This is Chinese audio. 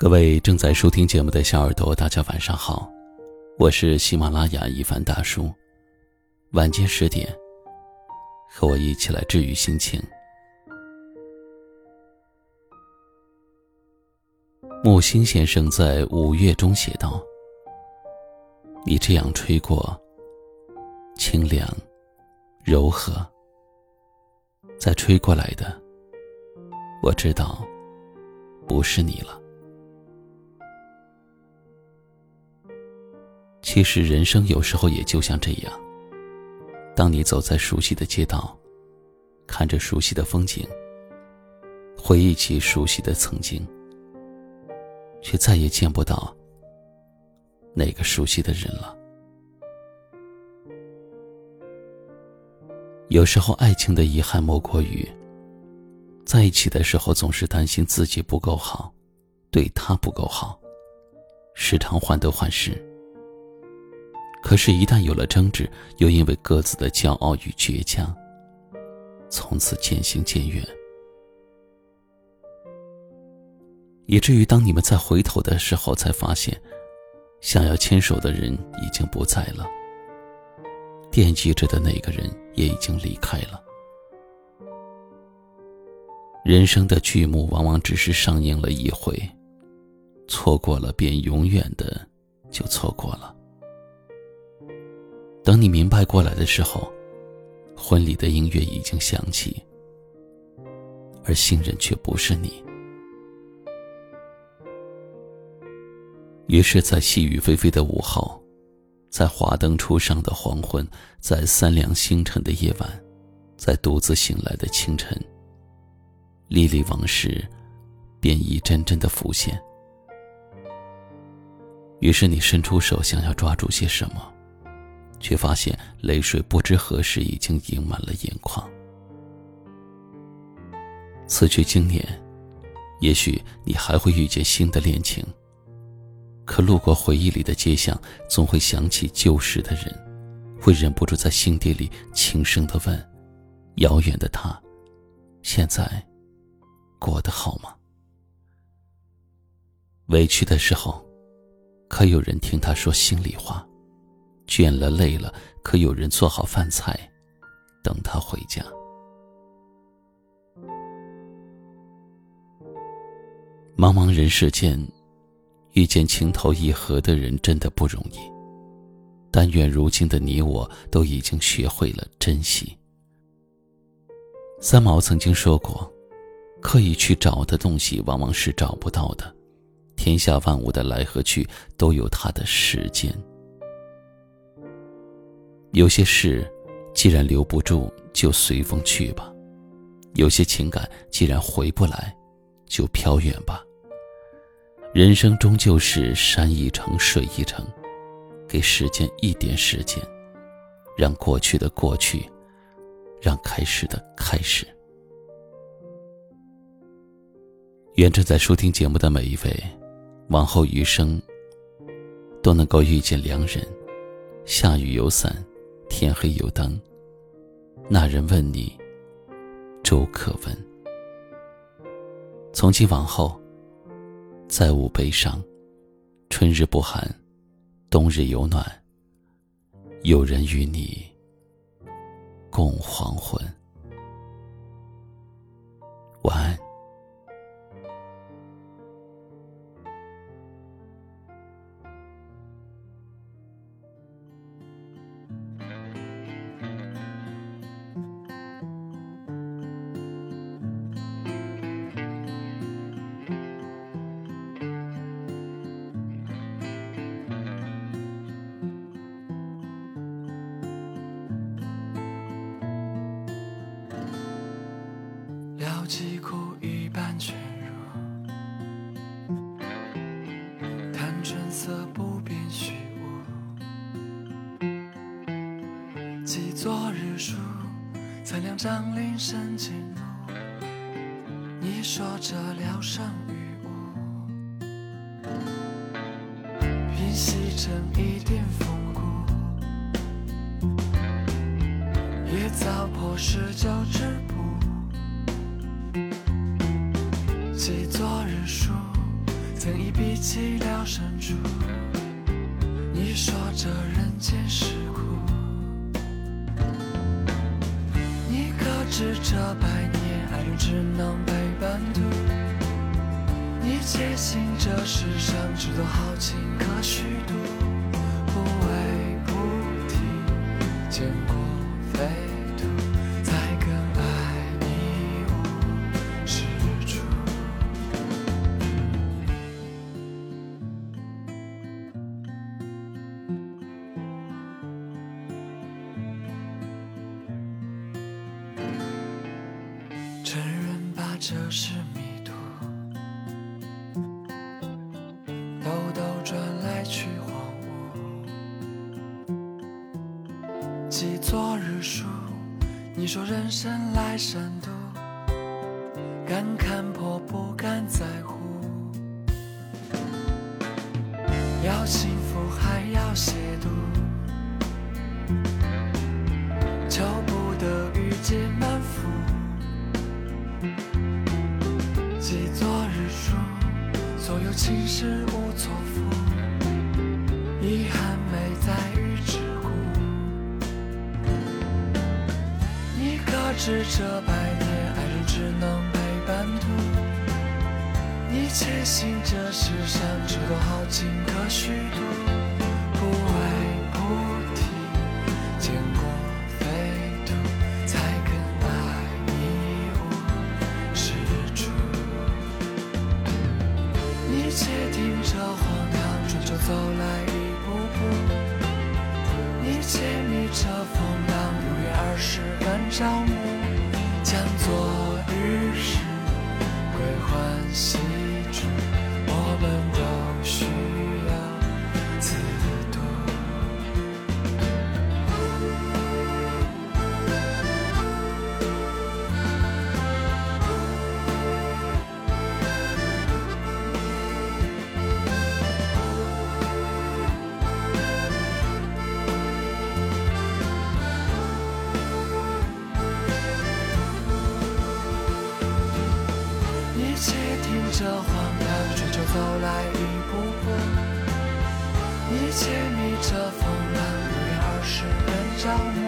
各位正在收听节目的小耳朵，大家晚上好，我是喜马拉雅一凡大叔。晚间十点，和我一起来治愈心情。木心先生在《五月》中写道：“你这样吹过，清凉、柔和，再吹过来的，我知道，不是你了。”其实人生有时候也就像这样。当你走在熟悉的街道，看着熟悉的风景，回忆起熟悉的曾经，却再也见不到那个熟悉的人了。有时候，爱情的遗憾莫过于，在一起的时候总是担心自己不够好，对他不够好，时常患得患失。可是，一旦有了争执，又因为各自的骄傲与倔强，从此渐行渐远，以至于当你们再回头的时候，才发现，想要牵手的人已经不在了，惦记着的那个人也已经离开了。人生的剧目往往只是上映了一回，错过了便永远的就错过了。等你明白过来的时候，婚礼的音乐已经响起，而新人却不是你。于是，在细雨霏霏的午后，在华灯初上的黄昏，在三两星辰的夜晚，在独自醒来的清晨，历历往事便一阵阵的浮现。于是，你伸出手，想要抓住些什么。却发现泪水不知何时已经盈满了眼眶。此去经年，也许你还会遇见新的恋情。可路过回忆里的街巷，总会想起旧时的人，会忍不住在心底里轻声的问：遥远的他，现在过得好吗？委屈的时候，可有人听他说心里话？倦了累了，可有人做好饭菜，等他回家。茫茫人世间，遇见情投意合的人真的不容易。但愿如今的你我都已经学会了珍惜。三毛曾经说过：“刻意去找的东西，往往是找不到的。天下万物的来和去，都有它的时间。”有些事，既然留不住，就随风去吧；有些情感，既然回不来，就飘远吧。人生终究是山一程，水一程，给时间一点时间，让过去的过去，让开始的开始。愿正在收听节目的每一位，往后余生，都能够遇见良人，下雨有伞。天黑有灯，那人问你，粥可温。从今往后，再无悲伤，春日不寒，冬日有暖，有人与你共黄昏。晚安。疾苦一半全入，谈春色不变虚无。记昨日书，才两张林深尽露。你说这聊胜于无，平息成一点风骨，也早破十九之谱。记昨日书，才更已毕寂寥深处。你说这人间是苦，你可知这百年爱人只能陪伴途？你坚信这世上只有好情可虚度，不为菩提见过这是迷途，兜兜转来去荒芜。记昨日书，你说人生来善妒，敢看破不敢在乎。要幸福还要亵渎，心事无错付，遗憾没在于桎梏。你可知这百年爱人只能陪伴途？你且信这世上只有好情可虚度，上，将昨日事归还着荒唐春秋走来一步步，你且迷这风浪，不约而是人照目，